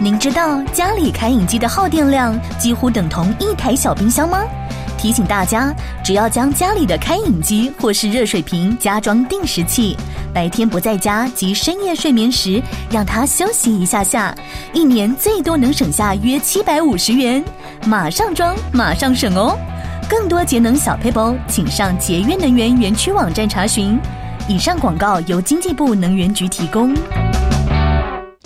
您知道家里开饮机的耗电量几乎等同一台小冰箱吗？提醒大家，只要将家里的开饮机或是热水瓶加装定时器，白天不在家及深夜睡眠时，让它休息一下下，一年最多能省下约七百五十元。马上装，马上省哦！更多节能小配包，请上节约能源园区网站查询。以上广告由经济部能源局提供。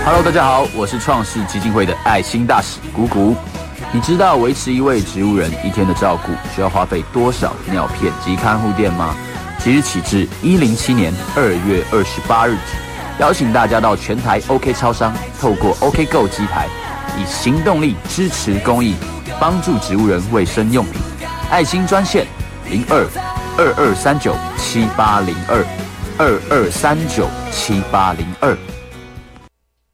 Hello，大家好，我是创世基金会的爱心大使谷谷。你知道维持一位植物人一天的照顾需要花费多少尿片及看护垫吗？即日起至一零七年二月二十八日止，邀请大家到全台 OK 超商，透过 OK Go 机台，以行动力支持公益，帮助植物人卫生用品。爱心专线零二二二三九七八零二二二三九七八零二。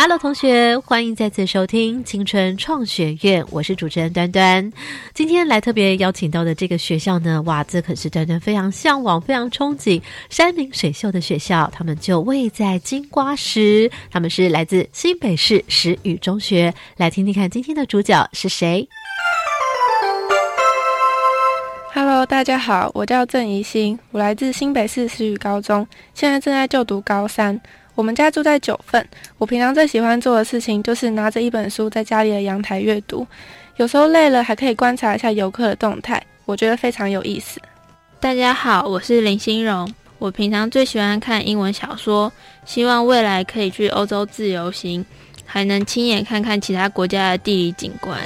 Hello，同学，欢迎再次收听青春创学院，我是主持人端端。今天来特别邀请到的这个学校呢，哇，这可是端端非常向往、非常憧憬山明水秀的学校。他们就位在金瓜石，他们是来自新北市石宇中学。来听听看，今天的主角是谁？Hello，大家好，我叫郑怡欣，我来自新北市石宇高中，现在正在就读高三。我们家住在九份，我平常最喜欢做的事情就是拿着一本书在家里的阳台阅读，有时候累了还可以观察一下游客的动态，我觉得非常有意思。大家好，我是林心荣，我平常最喜欢看英文小说，希望未来可以去欧洲自由行，还能亲眼看看其他国家的地理景观。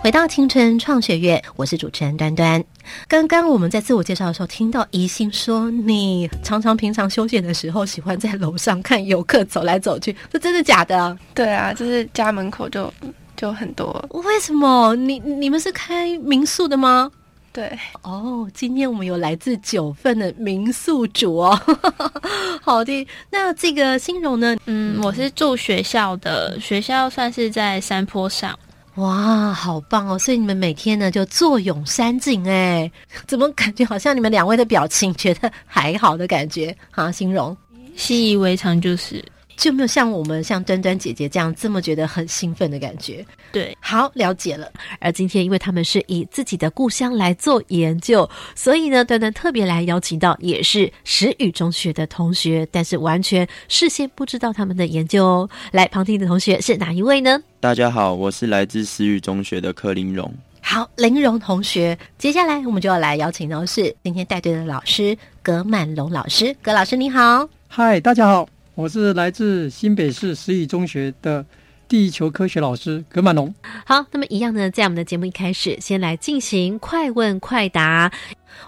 回到青春创学院，我是主持人端端。刚刚我们在自我介绍的时候，听到宜兴说，你常常平常休闲的时候，喜欢在楼上看游客走来走去，这真的假的？对啊，就是家门口就就很多。为什么？你你们是开民宿的吗？对。哦，今天我们有来自九份的民宿主哦。好的，那这个新荣呢？嗯，我是住学校的，学校算是在山坡上。哇，好棒哦！所以你们每天呢就坐拥山景哎，怎么感觉好像你们两位的表情觉得还好的感觉啊？形容习以为常就是。就没有像我们像端端姐姐这样这么觉得很兴奋的感觉。对，好了解了。而今天因为他们是以自己的故乡来做研究，所以呢，端端特别来邀请到也是石宇中学的同学，但是完全事先不知道他们的研究哦。来旁听的同学是哪一位呢？大家好，我是来自石宇中学的柯林荣。好，林荣同学，接下来我们就要来邀请到是今天带队的老师葛满龙老师。葛老师你好，嗨，大家好。我是来自新北市实语中学的地球科学老师葛满龙。好，那么一样呢，在我们的节目一开始，先来进行快问快答。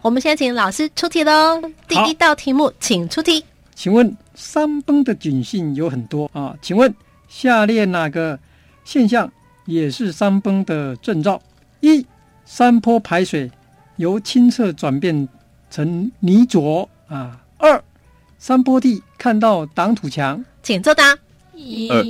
我们先请老师出题喽。第一道题目，请出题。请问山崩的警讯有很多啊？请问下列哪个现象也是山崩的征兆？一、山坡排水由清澈转变成泥浊啊。二，山坡地看到挡土墙，请作答。一。二。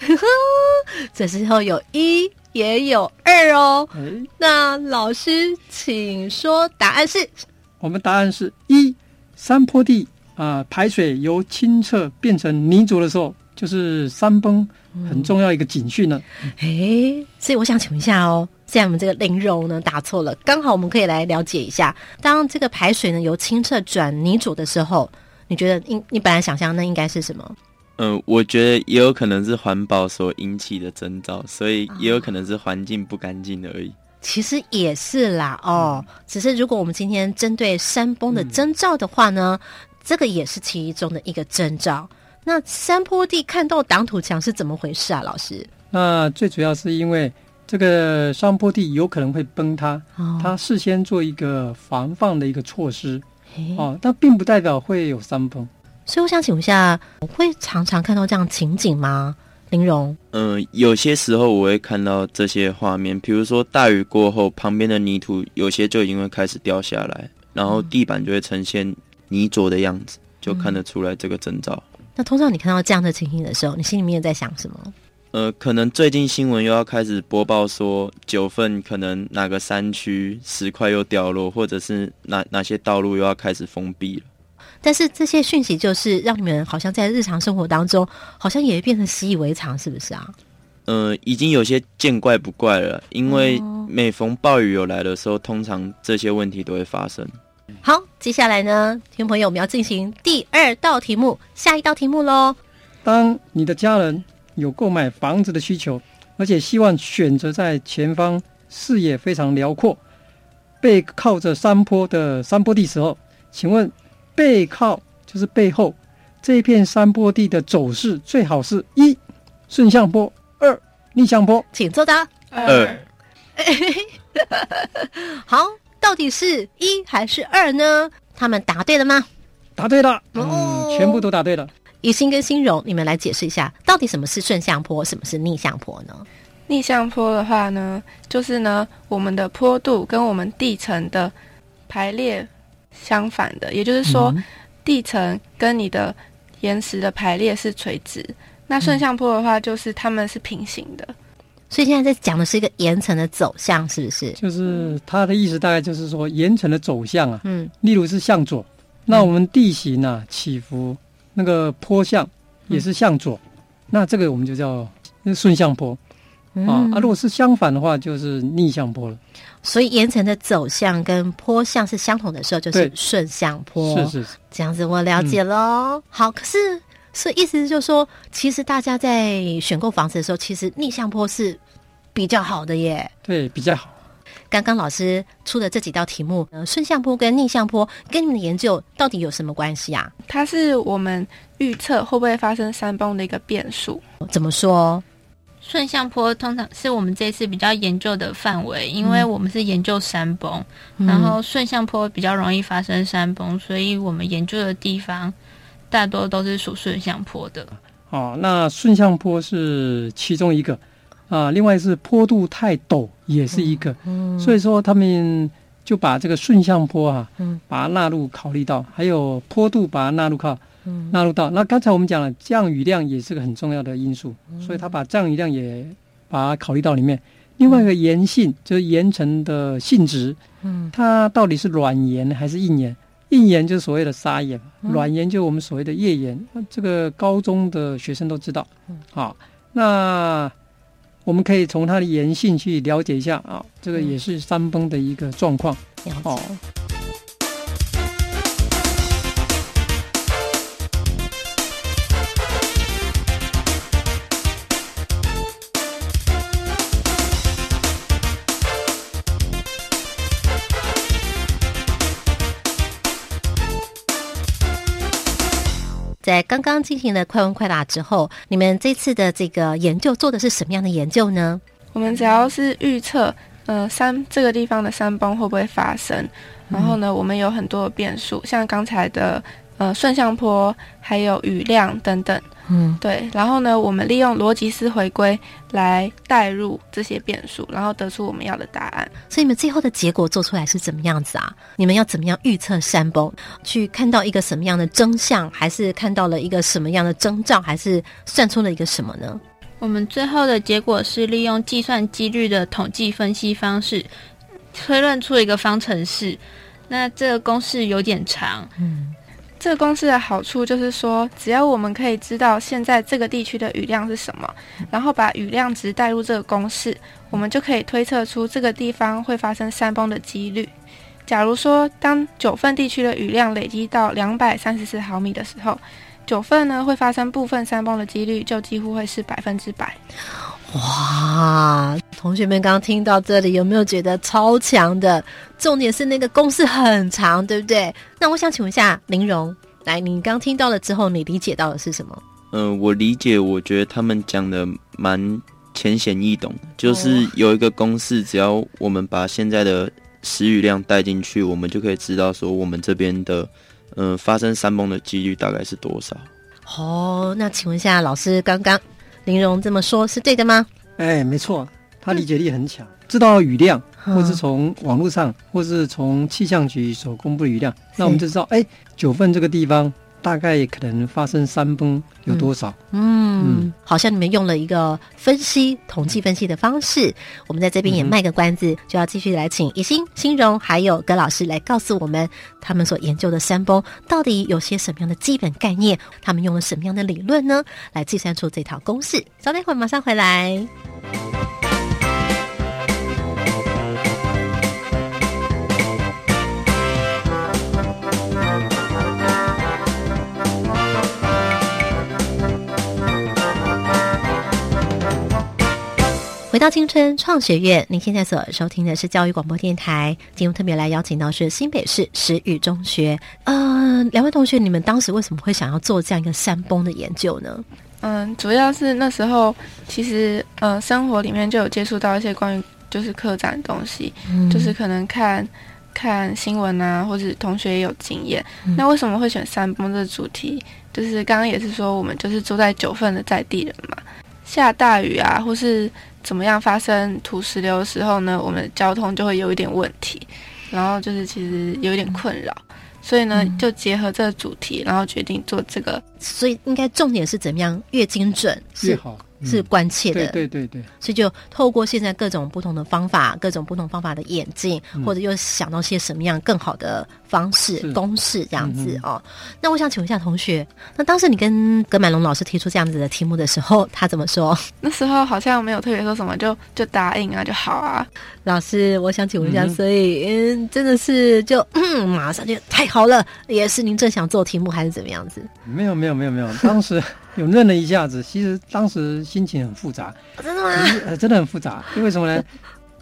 这时候有一也有二哦。哎，那老师，请说答案是？我们答案是一，山坡地啊、排水由清澈变成泥浊的时候，就是山崩很重要一个警讯了。诶，所以我想请问一下哦，现在我们这个林荣呢打错了，刚好我们可以来了解一下，当这个排水呢由清澈转泥浊的时候，你觉得应你本来想象那应该是什么？嗯，我觉得也有可能是环保所引起的征兆，所以也有可能是环境不干净而已。其实也是啦，哦，只是如果我们今天针对山崩的征兆的话呢，这个也是其中的一个征兆。那山坡地看到挡土墙是怎么回事啊？老师，那最主要是因为这个山坡地有可能会崩塌，哦它事先做一个防范的一个措施诶哦，但并不代表会有山崩。所以我想请问一下，我会常常看到这样情景吗？林荣，嗯，有些时候我会看到这些画面，比如说大雨过后，旁边的泥土有些就已经会开始掉下来，然后地板就会呈现泥浊的样子，就看得出来这个征兆。那通常你看到这样的情形的时候，你心里面在想什么？呃，可能最近新闻又要开始播报说九份可能哪个山区石块又掉落，或者是哪哪些道路又要开始封闭了。但是这些讯息就是让你们好像在日常生活当中，好像也变成习以为常，是不是啊？呃，已经有些见怪不怪了，因为哦每逢暴雨有来的时候，通常这些问题都会发生。好，接下来呢，听众朋友，我们要进行第二道题目，下一道题目喽。当你的家人有购买房子的需求，而且希望选择在前方视野非常辽阔、背靠着山坡的山坡地时候，请问背靠就是背后这一片山坡地的走势最好是一顺向坡，二逆向坡。请作答。二 好，到底是一还是二呢？他们答对了吗？答对了，哦嗯，全部都答对了。以心跟心荣，你们来解释一下，到底什么是顺向坡，什么是逆向坡呢？逆向坡的话呢，就是呢我们的坡度跟我们地层的排列相反的，也就是说，嗯地层跟你的岩石的排列是垂直。那顺向坡的话，就是它们是平行的。所以现在在讲的是一个岩层的走向，是不是？就是它的意思大概就是说岩层的走向啊，嗯，例如是向左，那我们地形啊起伏，那个坡向也是向左，那这个我们就叫顺向坡啊嗯啊。如果是相反的话，就是逆向坡了。所以岩层的走向跟坡向是相同的时候，就是顺向坡。是是是，这样子我了解喽。好，可是所以意思就是说，其实大家在选购房子的时候，其实逆向坡是比较好的耶。对，比较好。刚刚老师出的这几道题目，呃，顺向坡跟逆向坡跟你们的研究到底有什么关系啊？它是我们预测会不会发生山崩的一个变数。怎么说？顺向坡通常是我们这次比较研究的范围，因为我们是研究山崩，然后顺向坡比较容易发生山崩，所以我们研究的地方大多都是属顺向坡的。哦，那顺向坡是其中一个啊，另外是坡度太陡也是一个，嗯所以说他们就把这个顺向坡啊，嗯把它纳入考虑到，还有坡度把它纳入考嗯纳入到。那刚才我们讲了，降雨量也是个很重要的因素，所以他把降雨量也把它考虑到里面。另外一个岩性就是岩层的性质，嗯它到底是软岩还是硬岩？硬岩就是所谓的砂岩，软岩就是我们所谓的页岩。这个高中的学生都知道。好，那我们可以从它的岩性去了解一下啊，这个也是山崩的一个状况。哦，在刚刚进行了快问快答之后，你们这次的这个研究做的是什么样的研究呢？我们只要是预测，呃，山这个地方的山崩会不会发生，然后呢，我们有很多的变数，像刚才的呃顺向坡，还有雨量等等，嗯，对。然后呢，我们利用逻辑思回归来代入这些变数，然后得出我们要的答案。所以你们最后的结果做出来是怎么样子啊？你们要怎么样预测山崩？去看到一个什么样的真相，还是看到了一个什么样的征兆，还是算出了一个什么呢？我们最后的结果是利用计算几率的统计分析方式，推论出一个方程式。那这个公式有点长，嗯。这个公式的好处就是说，只要我们可以知道现在这个地区的雨量是什么，然后把雨量值带入这个公式，我们就可以推测出这个地方会发生山崩的几率。假如说，当九份地区的雨量累积到两百三十四毫米的时候，九份呢会发生部分山崩的几率就几乎会是百分之百。哇，同学们刚刚听到这里，有没有觉得超强的？重点是那个公式很长，对不对？那我想请问一下林荣，来，你刚听到了之后，你理解到的是什么？嗯，我理解，我觉得他们讲的蛮浅显易懂，就是有一个公式，只要我们把现在的时雨量带进去，我们就可以知道说我们这边的嗯发生山崩的几率大概是多少。哦，那请问一下老师，刚刚。林荣这么说，是对的吗？哎，没错，他理解力很强，知道雨量，或是从网络上，或是从气象局所公布的雨量，那我们就知道，哎，九份这个地方。大概可能发生山崩有多少？嗯，好像你们用了一个分析、统计分析的方式。我们在这边也卖个关子，就要继续来请一心、欣荣还有葛老师来告诉我们，他们所研究的山崩到底有些什么样的基本概念？他们用了什么样的理论呢？来计算出这套公式。稍等一会儿，马上回来。回到青春创学院，您现在所收听的是教育广播电台。今天特别来邀请到是新北市石宇中学。呃，两位同学，你们当时为什么会想要做这样一个山崩的研究呢？嗯，主要是那时候其实呃，生活里面就有接触到一些关于就是客栈的东西，就是可能看看新闻啊，或者同学也有经验。那为什么会选山崩这个主题？就是刚刚也是说，我们就是住在九份的在地人嘛，下大雨啊，或是怎么样发生土石流的时候呢，我们交通就会有一点问题，然后就是其实有一点困扰，所以呢就结合这个主题，然后决定做这个。所以应该重点是怎么样越精准越好。是关切的，对对对，所以就透过现在各种不同的方法，各种不同方法的演进，或者又想到些什么样更好的方式、公式这样子哦。那我想请问一下同学，那当时你跟葛满龙老师提出这样子的题目的时候，他怎么说？那时候好像没有特别说什么，就就答应啊就好啊。老师，我想请问一下，所以嗯，真的是就嗯，马上就太好了，也是您正想做题目还是怎么样子？没有没有没有没有，当时。有愣了一下子，其实当时心情很复杂，真的吗？呃，真的很复杂，因为什么呢？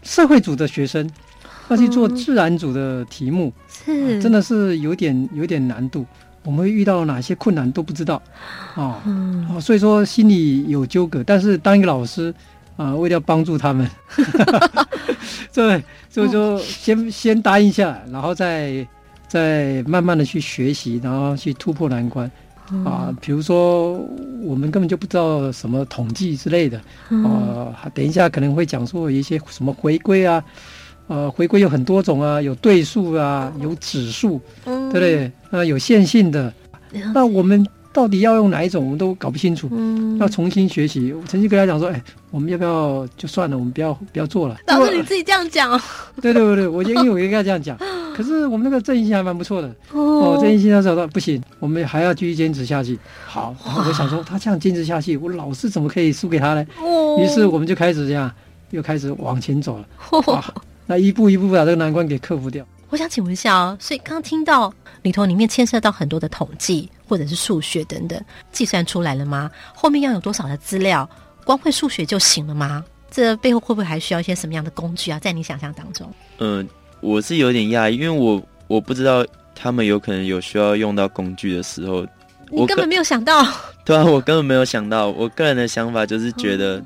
社会组的学生要去做自然组的题目，是真的是有点有点难度。我们会遇到哪些困难都不知道，哦，哦，所以说心里有纠葛。但是当一个老师啊，为了要帮助他们，对，所以说先先答应下来，然后再再慢慢的去学习，然后去突破难关。啊，比如说我们根本就不知道什么统计之类的，啊，等一下可能会讲说一些什么回归啊，呃，回归有很多种啊，有对数啊，有指数，对不对？啊，有线性的，那我们。到底要用哪一种，我们都搞不清楚，要重新学习。我曾经跟他讲说：“哎，我们要不要就算了，我们不要不要做了。”老师你自己这样讲。对对对对，我因为我跟他这样讲，可是我们那个郑义兴还蛮不错的。哦，郑义兴他说到不行，我们还要继续坚持下去。好，然后我想说他这样坚持下去，我老师怎么可以输给他呢？哦，于是我们就开始这样，又开始往前走了。哇，那一步一步把这个难关给克服掉。我想请问一下哦，所以刚刚听到里头里面牵涉到很多的统计。或者是数学等等，计算出来了吗？后面要有多少的资料？光会数学就行了吗？这背后会不会还需要一些什么样的工具啊？在你想象当中？嗯，我是有点讶异，因为我我不知道他们有可能有需要用到工具的时候，我根本没有想到。对啊，我根本没有想到。我个人的想法就是觉得，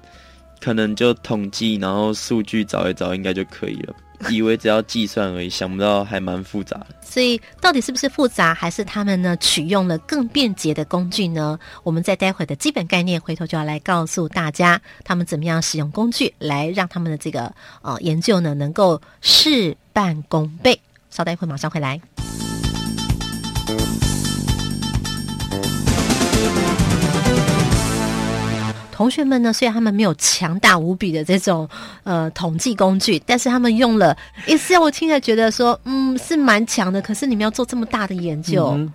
可能就统计，然后数据找一找，应该就可以了。以为只要计算而已，想不到还蛮复杂的。所以到底是不是复杂，还是他们呢取用了更便捷的工具呢？我们在待会的基本概念，回头就要来告诉大家，他们怎么样使用工具来让他们的这个呃研究呢能够事半功倍。稍待一会，马上回来。同学们呢，虽然他们没有强大无比的这种呃统计工具，但是他们用了 Excel，我听着觉得说，嗯，是蛮强的。可是你们要做这么大的研究，嗯，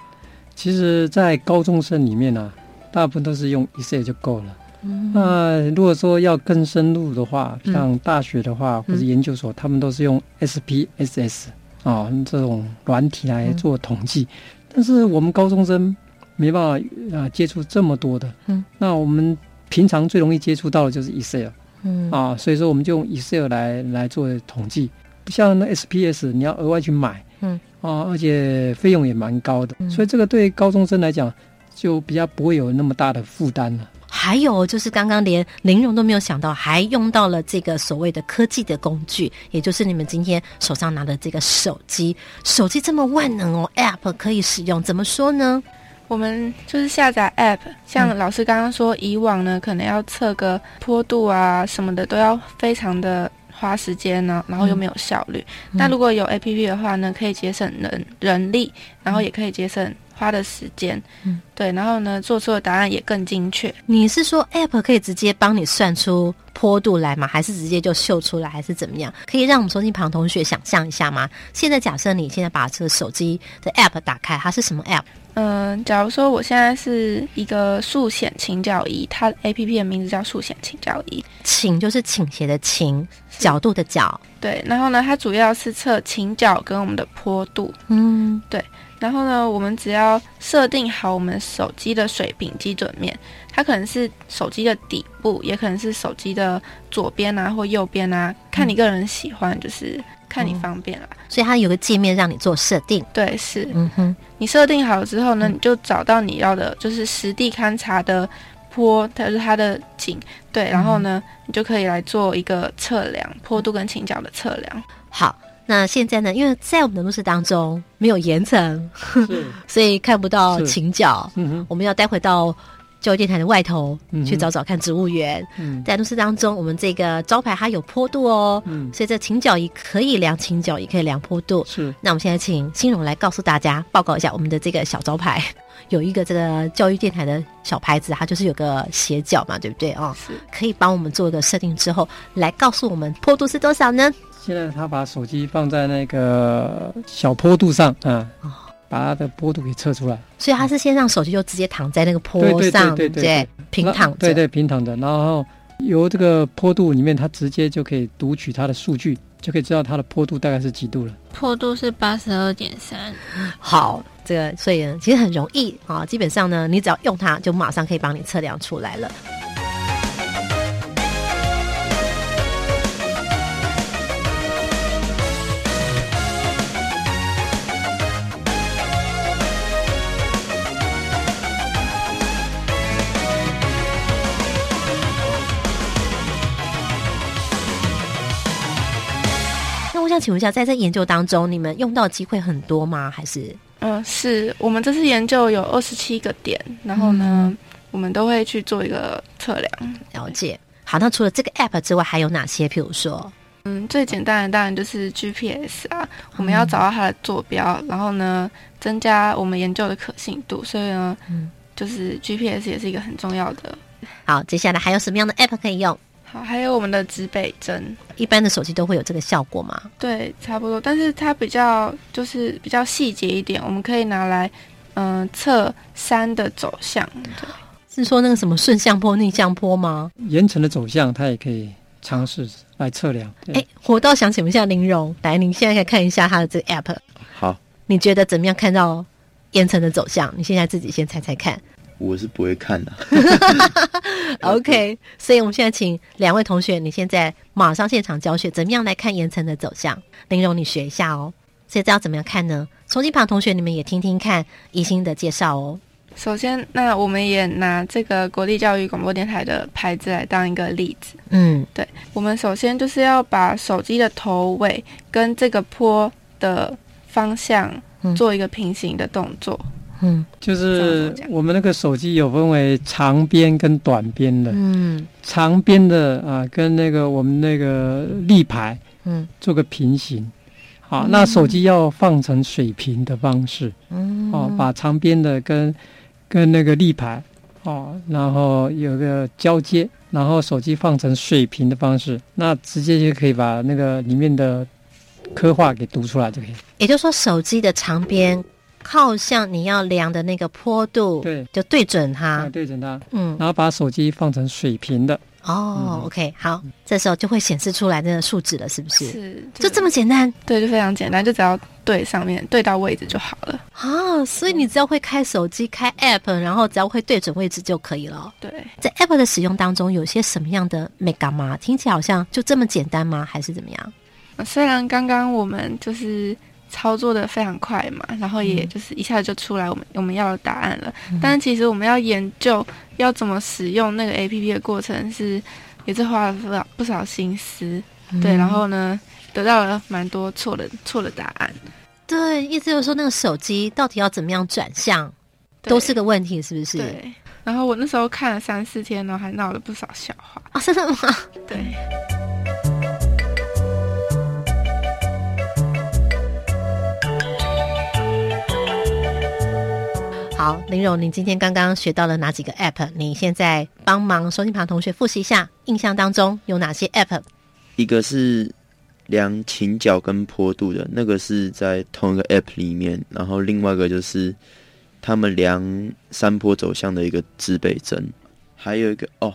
其实，在高中生里面呢、大部分都是用 Excel 就够了。嗯那如果说要更深入的话，嗯像大学的话、或者研究所，他们都是用 SPSS 啊、这种软体来做统计。但是我们高中生没办法啊、接触这么多的。嗯，那我们平常最容易接触到的就是 Excel 嗯啊，所以说我们就用 Excel 来来做统计，不像那 SPS 你要额外去买。嗯啊，而且费用也蛮高的，嗯所以这个对高中生来讲就比较不会有那么大的负担了。还有就是刚刚连林荣都没有想到，还用到了这个所谓的科技的工具，也就是你们今天手上拿的这个手机。手机这么万能哦，App 可以使用，怎么说呢？我们就是下载 App，像老师刚刚说，以往呢可能要测个坡度啊什么的，都要非常的花时间呢，然后又没有效率。那如果有 APP 的话呢，可以节省人人力，然后也可以节省花的时间，嗯对，然后呢做出的答案也更精确。你是说 App 可以直接帮你算出坡度来吗？还是直接就秀出来，还是怎么样？可以让我们收听旁同学想象一下吗？现在假设你现在把这个手机的 App 打开，它是什么 App？嗯，假如说我现在是一个速显倾角仪，它 A P P 的名字叫速显倾角仪。倾就是倾斜的倾，角度的角。对，然后呢，它主要是测倾角跟我们的坡度。嗯，然后呢，我们只要设定好我们手机的水平基准面，它可能是手机的底部，也可能是手机的左边啊或右边啊，看你个人喜欢，就是看你方便啦。所以它有个界面让你做设定。对，是嗯哼，你设定好之后呢，你就找到你要的，就是实地勘察的坡，它是它的景，对，然后呢，你就可以来做一个测量坡度跟倾角的测量。好。那现在呢？因为在我们的录制当中没有岩层，所以看不到是倾角。嗯，我们要待会到教育电台的外头、嗯去找找看植物园。嗯在录制当中，我们这个招牌它有坡度哦，嗯，所以这倾角仪可以量倾角，也可以量坡度。是，那我们现在请新荣来告诉大家，报告一下我们的这个小招牌，有一个这个教育电台的小牌子，它就是有个斜角嘛，对不对哦？是可以帮我们做一个设定之后，来告诉我们坡度是多少呢？现在他把手机放在那个小坡度上啊，哦把它的坡度给测出来，所以他是先让手机就直接躺在那个坡对对对上，对对不对对？平躺着，对对，平躺着，然后由这个坡度里面，它直接就可以读取它的数据，就可以知道它的坡度大概是几度了。坡度是八十二点三，好，这个所以呢，其实很容易啊，基本上呢，你只要用它，就马上可以帮你测量出来了。想请问一下，在这研究当中，你们用到的机会很多吗？还是嗯，是我们这次研究有二十七个点，然后呢，我们都会去做一个测量。了解？好，那除了这个 app 之外，还有哪些？譬如说，嗯，最简单的当然就是 GPS 啊，我们要找到它的坐标，然后呢，增加我们研究的可信度。所以呢，嗯就是 GPS 也是一个很重要的。好，接下来还有什么样的 app 可以用？好，还有我们的指北针，一般的手机都会有这个效果吗？对，差不多，但是它比较就是比较细节一点，我们可以拿来嗯、测山的走向。对是说那个什么顺向坡、逆向坡吗？岩层的走向，它也可以尝试来测量。对哎，我倒想请问一下林荣，来，您现在可以看一下它的这个 app，好，你觉得怎么样？看到岩层的走向，你现在自己先猜猜看。我是不会看的。OK，所以我们现在请两位同学，你现在马上现场教学，怎么样来看岩层的走向？林荣，你学一下哦。所以这要怎么样看呢？手机旁同学，你们也听听看宜兴的介绍哦。首先，那我们也拿这个国立教育广播电台的牌子来当一个例子。嗯，对，我们首先就是要把手机的头尾跟这个坡的方向做一个平行的动作。嗯，就是我们那个手机有分为长边跟短边的。嗯，长边的啊，跟那个我们那个立牌，嗯，做个平行。好，那手机要放成水平的方式。嗯，哦，把长边的跟跟那个立牌，哦，然后有个交接，然后手机放成水平的方式，那直接就可以把那个里面的刻画给读出来就可以。也就是说，手机的长边靠向你要量的那个坡度，对，就对准它，啊，对准它，嗯，然后把手机放成水平的。哦，OK，好，这时候就会显示出来那个数值了，是不是？是，就这么简单？对，就非常简单，就只要对上面对到位置就好了。啊，所以你只要会开手机、开 App，然后只要会对准位置就可以了。对，在 App 的使用当中，有些什么样的 mega 吗？听起来好像就这么简单吗？还是怎么样？虽然刚刚我们就是操作的非常快嘛，然后也就是一下子就出来我们我们要的答案了，但是其实我们要研究要怎么使用那个 APP 的过程是也是花了不少不少心思，对，然后呢得到了蛮多错的错的答案。对，意思就是说那个手机到底要怎么样转向，都是个问题，是不是？对。然后我那时候看了三四天呢，还闹了不少笑话啊！真的吗？对。好，林荣，你今天刚刚学到了哪几个 App？你现在帮忙收听旁同学复习一下，印象当中有哪些 App？一个是量倾角跟坡度的，那个是在同一个 App 里面，然后另外一个就是他们量山坡走向的一个指北针，还有一个哦，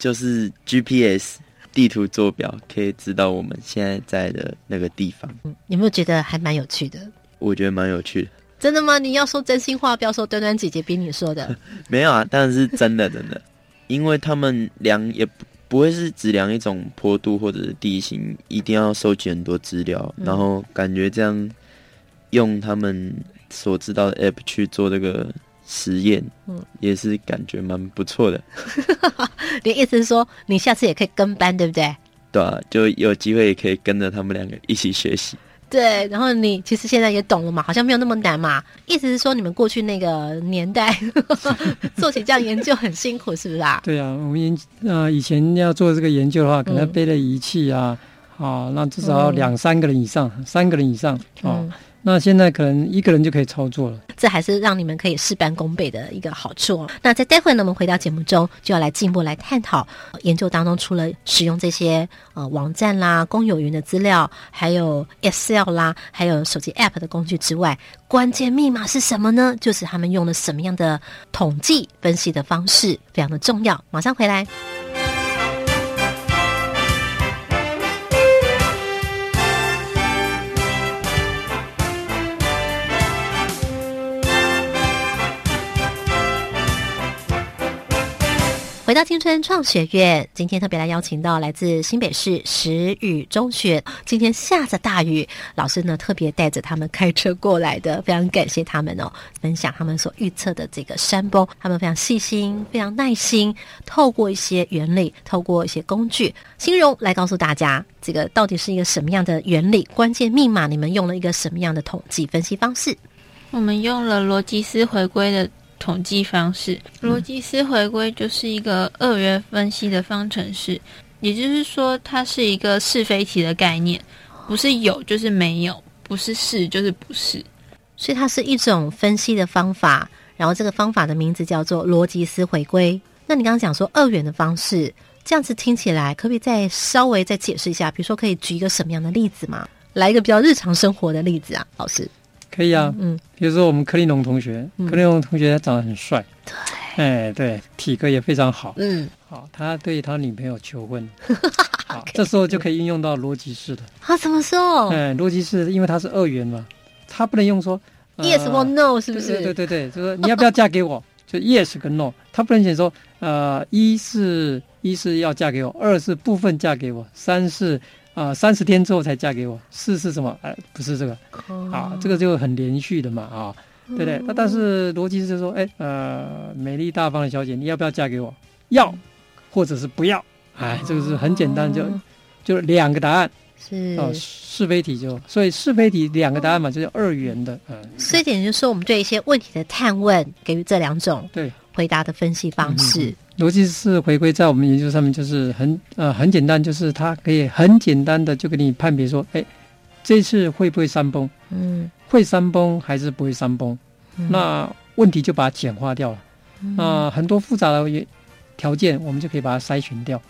就是 GPS 地图坐标，可以知道我们现在在的那个地方。嗯，有没有觉得还蛮有趣的？我觉得蛮有趣的。真的吗？你要说真心话，不要说端端姐姐逼你说的。没有啊，当然是真的，真的，因为他们量也不不会是只量一种坡度或者是地形，一定要收集很多资料，然后感觉这样用他们所知道的 app 去做这个实验，嗯，也是感觉蛮不错的。你意思是说，你下次也可以跟班，对不对？对啊，就有机会也可以跟着他们两个一起学习。对，然后你其实现在也懂了嘛，好像没有那么难嘛。意思是说，你们过去那个年代 做起这样研究很辛苦，是不是啊？对啊，我们研啊以前要做这个研究的话，可能背的仪器啊，啊，那至少要两三个人以上，三个人以上哦。那现在可能一个人就可以操作了，这还是让你们可以事半功倍的一个好处哦。那在待会呢，我们回到节目中就要来进一步来探讨研究当中，除了使用这些呃网站啦、公有云的资料，还有 Excel 啦，还有手机 App 的工具之外，关键密码是什么呢？就是他们用了什么样的统计分析的方式，非常的重要。马上回来。回到青春创学院，今天特别来邀请到来自新北市石宇中学。今天下着大雨，老师呢特别带着他们开车过来的，非常感谢他们哦，分享他们所预测的这个山崩。他们非常细心，非常耐心，透过一些原理，透过一些工具，形容来告诉大家，这个到底是一个什么样的原理？关键密码，你们用了一个什么样的统计分析方式？我们用了逻辑思回归的。统计方式，逻辑思回归就是一个二元分析的方程式，也就是说，它是一个是非题的概念，不是有就是没有，不是是就是不是，所以它是一种分析的方法。然后这个方法的名字叫做逻辑思回归。那你刚刚讲说二元的方式，这样子听起来，可不可以再稍微再解释一下？比如说，可以举一个什么样的例子吗？来一个比较日常生活的例子啊，老师。可以啊，嗯，比如说我们柯立农同学，柯立农同学他长得很帅，对，哎，对，体格也非常好，嗯，好，他对他女朋友求婚，好，这时候就可以运用到逻辑式的，啊，怎么说？哎，逻辑式，因为它是二元嘛，他不能用说 yes or no，是不是？对对对对，就说你要不要嫁给我？就 yes 跟 no，他不能写说，呃，一是一是要嫁给我，二是部分嫁给我，三是。啊，三十天之后才嫁给我，四是什么？哎，不是这个，啊，这个就很连续的嘛，啊，对不对？那但是逻辑是说，哎，呃，美丽大方的小姐，你要不要嫁给我？要，或者是不要？哎，这个是很简单，就就两个答案。是哦，是非题就所以是非题两个答案嘛，就是二元的。嗯，所以点就是说，我们对一些问题的探问，给予这两种对回答的分析方式。逻辑是回归在我们研究上面，就是很呃很简单，就是它可以很简单的就给你判别说，哎，这次会不会山崩？嗯，会山崩还是不会山崩？那问题就把它简化掉了。那很多复杂的条件，我们就可以把它筛选掉。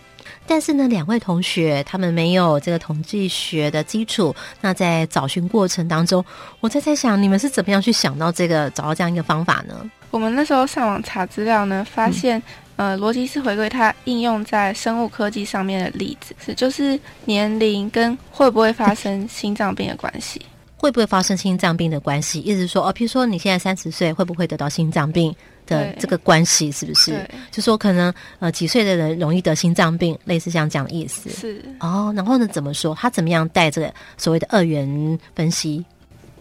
但是呢，两位同学他们没有这个统计学的基础，那在找寻过程当中，我在在想，你们是怎么样去想到这个找到这样一个方法呢？我们那时候上网查资料呢，发现，呃，逻辑式回归它应用在生物科技上面的例子是，就是年龄跟会不会发生心脏病的关系，会不会发生心脏病的关系，意思是说，哦，譬如说你现在三十岁，会不会得到心脏病？的这个关系是不是？就说可能呃几岁的人容易得心脏病，类似像这样的意思。是哦，然后呢怎么说？他怎么样带这个所谓的二元分析？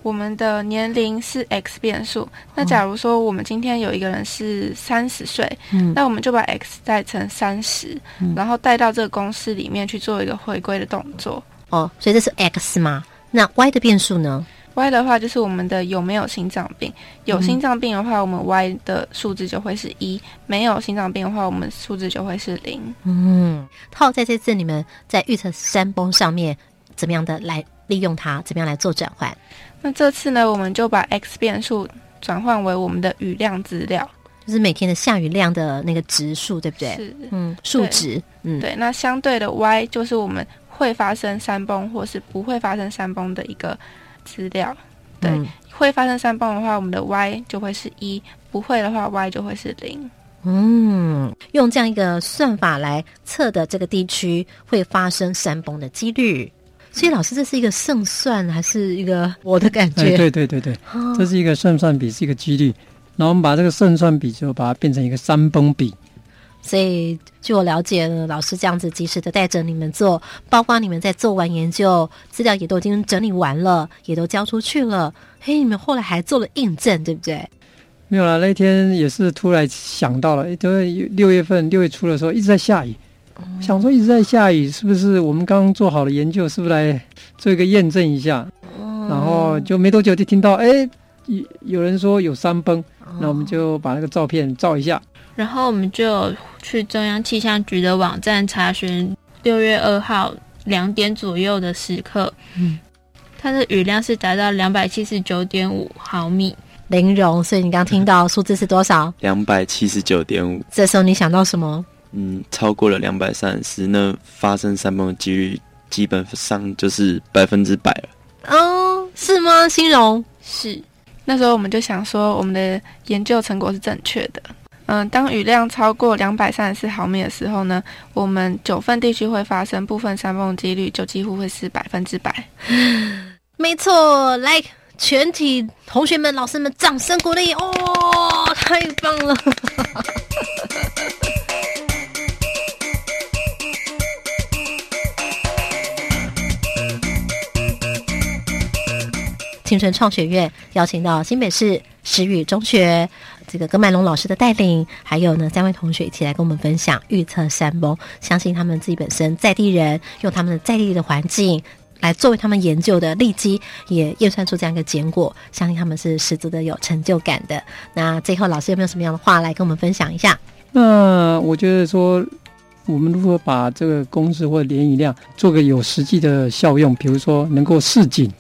我们的年龄是 x 变数。那假如说我们今天有一个人是三十岁，嗯，那我们就把 x 代成三十，然后带到这个公式里面去做一个回归的动作。哦，所以这是 x 吗？那 y 的变数呢？Y 的话就是我们的有没有心脏病，有心脏病的话，我们 Y 的数字就会是一；没有心脏病的话，我们数字就会是零。嗯，套在这次你们在预测山崩上面，怎么样的来利用它？怎么样来做转换？那这次呢，我们就把 x 变数转换为我们的雨量资料，就是每天的下雨量的那个值数，对不对？是，嗯，数值，嗯，对。那相对的 Y 就是我们会发生山崩或是不会发生山崩的一个。资料，对，会发生山崩的话，我们的 y 就会是一；不会的话，y 就会是零。嗯，用这样一个算法来测的这个地区会发生山崩的几率。所以，老师，这是一个胜算还是一个我的感觉？对对对对，这是一个胜算比，是一个几率。然后我们把这个胜算比就把它变成一个山崩比。所以，据我了解呢，老师这样子及时的带着你们做，包括你们在做完研究资料也都已经整理完了，也都交出去了。嘿，你们后来还做了印证，对不对？没有啦，那天也是突然想到了，因为六月份六月初的时候一直在下雨，想说一直在下雨，是不是我们刚刚做好了研究，是不是来做一个验证一下？然后就没多久就听到，哎，有有人说有山崩，那我们就把那个照片照一下。然后我们就去中央气象局的网站查询六月二号两点左右的时刻，嗯，它的雨量是达到两百七十九点五毫米，零容。所以你刚听到数字是多少？两百七十九点五。这时候你想到什么？嗯，超过了两百三十，那发生山崩的几率基本上就是百分之百了。哦，是吗？新荣是。那时候我们就想说，我们的研究成果是正确的。嗯，当雨量超过两百三十四毫米的时候呢，我们九份地区会发生部分山崩的几率就几乎会是百分之百。没错，来，全体同学们、老师们，掌声鼓励！哦，太棒了！青春创学院邀请到新北市石宇中学。这个葛麦龙老师的带领，还有呢三位同学一起来跟我们分享预测山崩。相信他们自己本身在地人，用他们的在地的环境来作为他们研究的利基，也验算出这样一个结果。相信他们是十足的有成就感的。那最后，老师有没有什么样的话来跟我们分享一下？那我觉得说，我们如果把这个公式或连雨量做个有实际的效用，比如说能够示警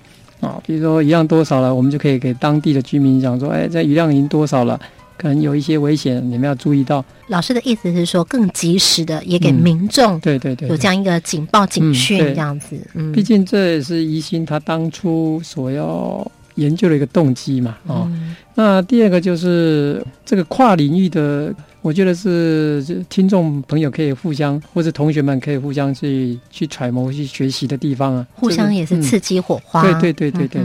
啊，比如说一样多少了，我们就可以给当地的居民讲说，哎，这雨量已经多少了。可能有一些危险，你们要注意到。老师的意思是说，更及时的也给民众，对对对，有这样一个警报警讯这样子。嗯，毕竟这也是宜兴他当初所要研究的一个动机嘛。哦，那第二个就是这个跨领域的，我觉得是听众朋友可以互相，或者同学们可以互相去去揣摩、去学习的地方啊。互相也是刺激火花。对对对对对，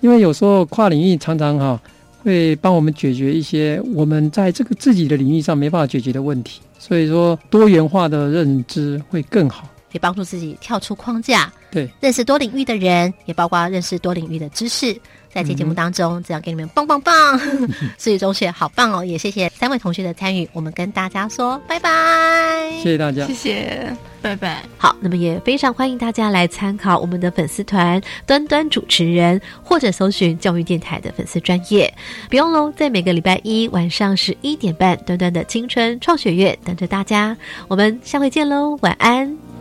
因为有时候跨领域常常哈。会帮我们解决一些我们在这个自己的领域上没办法解决的问题，所以说多元化的认知会更好。可以帮助自己跳出框架，对，认识多领域的人，也包括认识多领域的知识。在这节目当中，只要给你们棒棒棒！思雨中学好棒哦，也谢谢三位同学的参与，我们跟大家说拜拜，谢谢大家，谢谢。拜拜。好，那么也非常欢迎大家来参考我们的粉丝团端端主持人，或者搜寻教育电台的粉丝专业。不用喽，在每个礼拜一晚上十一点半，端端的青春创学院等着大家。我们下回见喽，晚安。